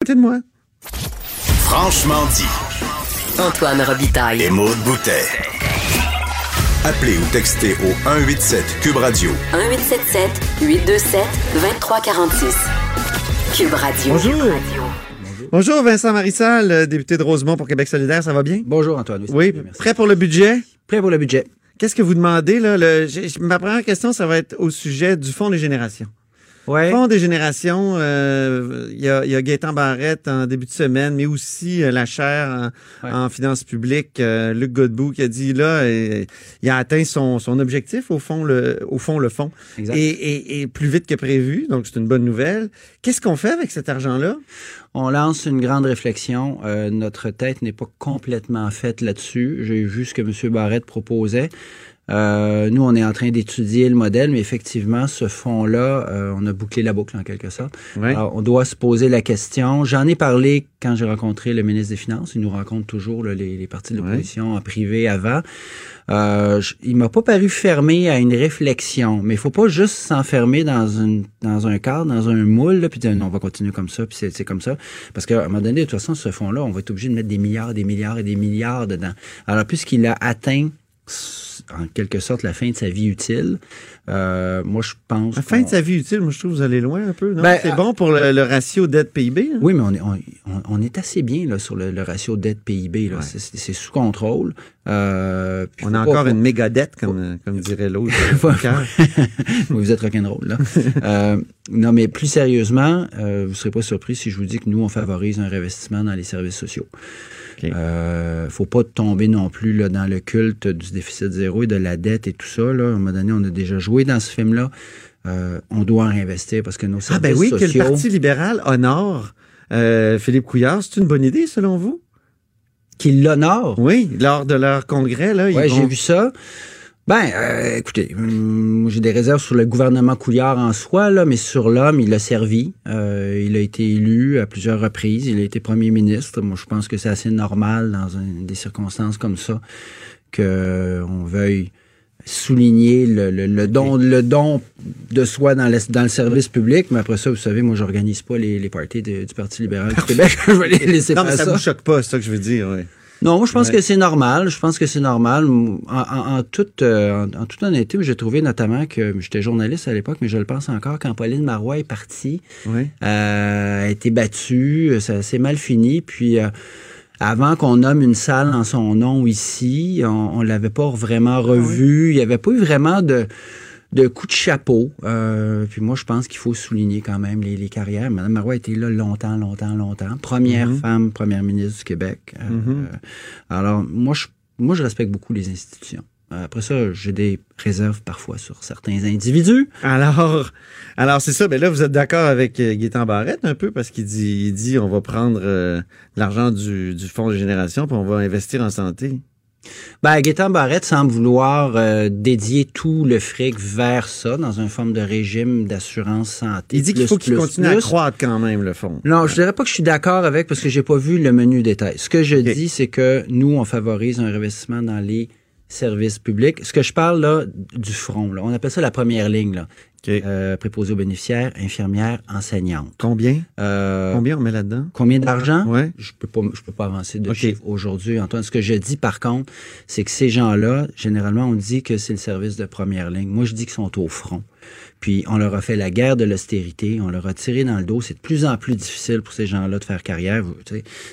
côté de moi. Franchement dit. Antoine Robitaille. Et Maude Boutet. Appelez ou textez au 187 Cube Radio. 1877 827 2346. Cube Radio. Bonjour. Bonjour Vincent Marissal, euh, député de Rosemont pour Québec solidaire, ça va bien? Bonjour Antoine. Oui, prêt pour le budget? Prêt pour le budget. Qu'est-ce que vous demandez là? Le- ma première question, ça va être au sujet du Fonds des générations. Ouais. Fonds des générations, euh, il y, a, il y a Gaétan Barrette en début de semaine, mais aussi euh, la chaire en, Ouais. en finances publiques, euh, Luc Godbout, qui a dit là, il a atteint son, son objectif au fond, le, au fond, le fond, et, et, et plus vite que prévu, donc c'est une bonne nouvelle. Qu'est-ce qu'on fait avec cet argent-là? On lance une grande réflexion. Notre tête n'est pas complètement faite là-dessus. J'ai vu ce que M. Barrette proposait. Euh, nous, on est en train d'étudier le modèle, mais effectivement, ce fonds-là, euh, on a bouclé la boucle en quelque sorte. Ouais. Alors, on doit se poser la question. J'en ai parlé quand j'ai rencontré le ministre des Finances. Il nous rencontre toujours là, les, les partis de l'opposition en privé avant. Euh, je- il m'a pas paru fermé à une réflexion, mais il faut pas juste s'enfermer dans une dans un cadre, dans un moule, là, puis dire non, on va continuer comme ça, puis c'est c'est comme ça. Parce qu'à un moment donné, de toute façon, ce fonds-là, on va être obligé de mettre des milliards, des milliards et des milliards dedans. Alors, puisqu'il a atteint en quelque sorte la fin de sa vie utile, euh, moi je pense. La fin de sa vie utile, moi je trouve que vous allez loin un peu. Ben, c'est euh, bon pour le, le ratio dette-PIB. hein? Oui, mais on est, on, on- on est assez bien là, sur le, le ratio dette-PIB. Ouais. C'est- sous contrôle. Euh, On a encore une méga dette, comme, comme dirait l'autre. Vous êtes rock'n'roll, là. Euh, non, mais plus sérieusement, euh, vous ne serez pas surpris si je vous dis que nous, on favorise un réinvestissement dans les services sociaux. OK. Euh, faut pas tomber non plus là, dans le culte du déficit zéro et de la dette et tout ça. Là. À un moment donné, on a déjà joué dans ce film-là. Euh, on doit réinvestir parce que nos Ah services ben oui, que le Parti libéral honore euh, Philippe Couillard, c'est une bonne idée selon vous? Qui l'honore. Oui, lors de leur congrès, là, vont- j'ai vu ça. Ben, euh, écoutez, hum, j'ai des réserves sur le gouvernement Couillard en soi, là, mais sur l'homme, il a servi. Euh, il a été élu à plusieurs reprises. Il a été premier ministre. Moi, je pense que c'est assez normal dans un- des circonstances comme ça que euh, on veuille souligner le, le- le don le don de soi dans le, dans le service public mais après ça vous savez moi j'organise pas les, les parties de- du Parti libéral du Québec je vais les laisser Non, mais faire ça ça vous choque pas, c'est ça que je veux dire. oui. Non, moi, je pense que c'est normal. Je pense que c'est normal. En, en- en toute, euh, en, en toute honnêteté, j'ai trouvé notamment que j'étais journaliste à l'époque, mais je le pense encore, quand Pauline Marois est partie, Oui. euh, a été battue, ça s'est mal fini. Puis, euh, avant qu'on nomme une salle en son nom ici, on, on l'avait pas vraiment revu. Il y avait pas eu vraiment de de coup de chapeau. Euh, puis moi, je pense qu'il faut souligner quand même les, les carrières. Madame Marois a été là longtemps, longtemps, longtemps. Première femme, première ministre du Québec. Euh, Mhm. alors, moi je, moi, je respecte beaucoup les institutions. Euh, Après ça, j'ai des réserves parfois sur certains individus. Alors, alors c'est ça. Ben là, vous êtes d'accord avec Gaétan Barrette un peu parce qu'il dit, il dit, on va prendre euh, l'argent du, du fonds de génération puis on va investir en santé. Ben, Gaétan Barrette semble vouloir euh, dédier tout le fric vers ça, dans une forme de régime d'assurance santé. Il dit qu'il faut qu'il plus, continue à croître quand même le fonds. Non, je dirais pas que je suis d'accord avec parce que j'ai pas vu le menu détail. Ce que je dis, c'est que nous, on favorise un investissement dans les services publics. Ce que je parle là du front, là, on appelle ça la première ligne, là. OK. Euh, préposé aux bénéficiaires, infirmières, enseignantes. Combien? Euh, Combien on met là-dedans? Combien d'argent? Ouais. Je peux pas, je peux pas avancer de aujourd'hui, Antoine. Ce que je dis, par contre, c'est que ces gens-là, généralement, on dit que c'est le service de première ligne. Moi, je dis qu'ils sont au front. Puis, on leur a fait la guerre de l'austérité, on leur a tiré dans le dos. C'est de plus en plus difficile pour ces gens-là de faire carrière.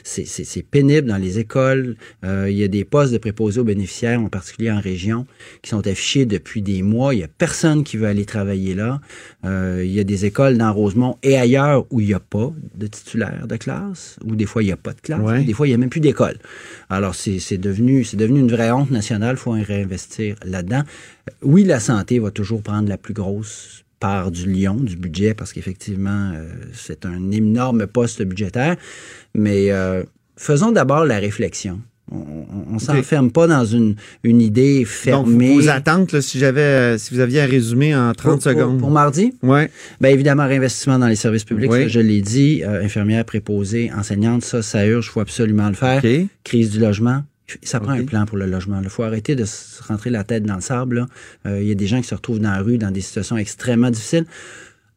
C'est pénible dans les écoles. Euh, il y a des postes de préposés aux bénéficiaires, en particulier en région, qui sont affichés depuis des mois. Il y a personne qui veut aller travailler là. Euh, il y a des écoles dans Rosemont et ailleurs où il n'y a pas de titulaire de classe, où des fois il n'y a pas de classe, Ouais. des fois il n'y a même plus d'école. Alors c'est devenu, c'est devenu une vraie honte nationale, il faut réinvestir là-dedans. Oui, la santé va toujours prendre la plus grosse part du lion, du budget, parce qu'effectivement, euh, c'est un énorme poste budgétaire. Mais euh, faisons d'abord la réflexion. On- on s'enferme pas dans une, une idée Donc, fermée. vos attentes, là, si j'avais, euh, si vous aviez à résumer en 30 Pour- pour- secondes. Pour mardi? Ouais. Bien évidemment, réinvestissement dans les services publics, Oui. ça, je l'ai dit. Euh, infirmière, préposée, enseignante, ça, ça urge, il faut absolument le faire. Crise du logement. Ça prend un plan pour le logement. Il faut arrêter de se rentrer la tête dans le sable. là. Euh, Il y a des gens qui se retrouvent dans la rue dans des situations extrêmement difficiles.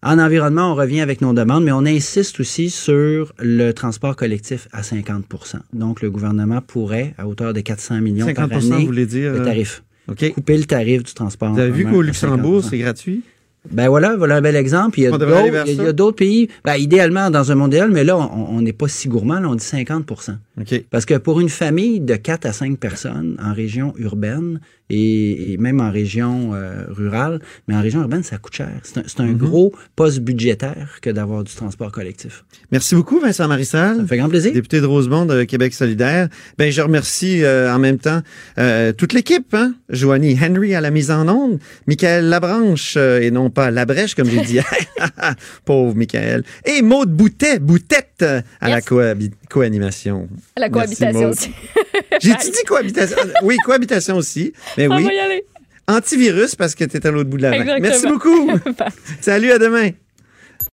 En environnement, on revient avec nos demandes, mais on insiste aussi sur le transport collectif à 50% Donc, le gouvernement pourrait, à hauteur de 400 millions 50 par année, vous voulez dire? le euh, tarif. Couper le tarif du transport. Vous avez vu qu'au Luxembourg, 50%. c'est gratuit? Ben voilà, voilà un bel exemple. Il y a d'autres- il il pays, ben, idéalement dans un monde idéal, mais là, on on n'est pas si gourmand, là, on dit 50 OK. Parce que pour une famille de 4 à 5 personnes en région urbaine et, et même en région euh, rurale, mais en région urbaine, ça coûte cher. C'est un, c'est Mm-hmm. un gros poste budgétaire que d'avoir du transport collectif. Merci beaucoup, Vincent Marissal. Ça me fait grand plaisir. député de Rosemont de Québec solidaire. Ben, je remercie euh, en même temps euh, toute l'équipe, hein? Joanie Henry à la mise en onde, Michael Labranche, euh, et non pas Labrèche, comme j'ai dit hier. Pauvre Michael. Et Maude Boutet, Boutette, euh, à la Yes. Co-animation. La cohabitation aussi. J'ai-tu dit cohabitation? Oui, cohabitation aussi. Mais On oui. va y aller. Antivirus parce que tu es à l'autre bout de la main. Merci beaucoup. Salut, à demain.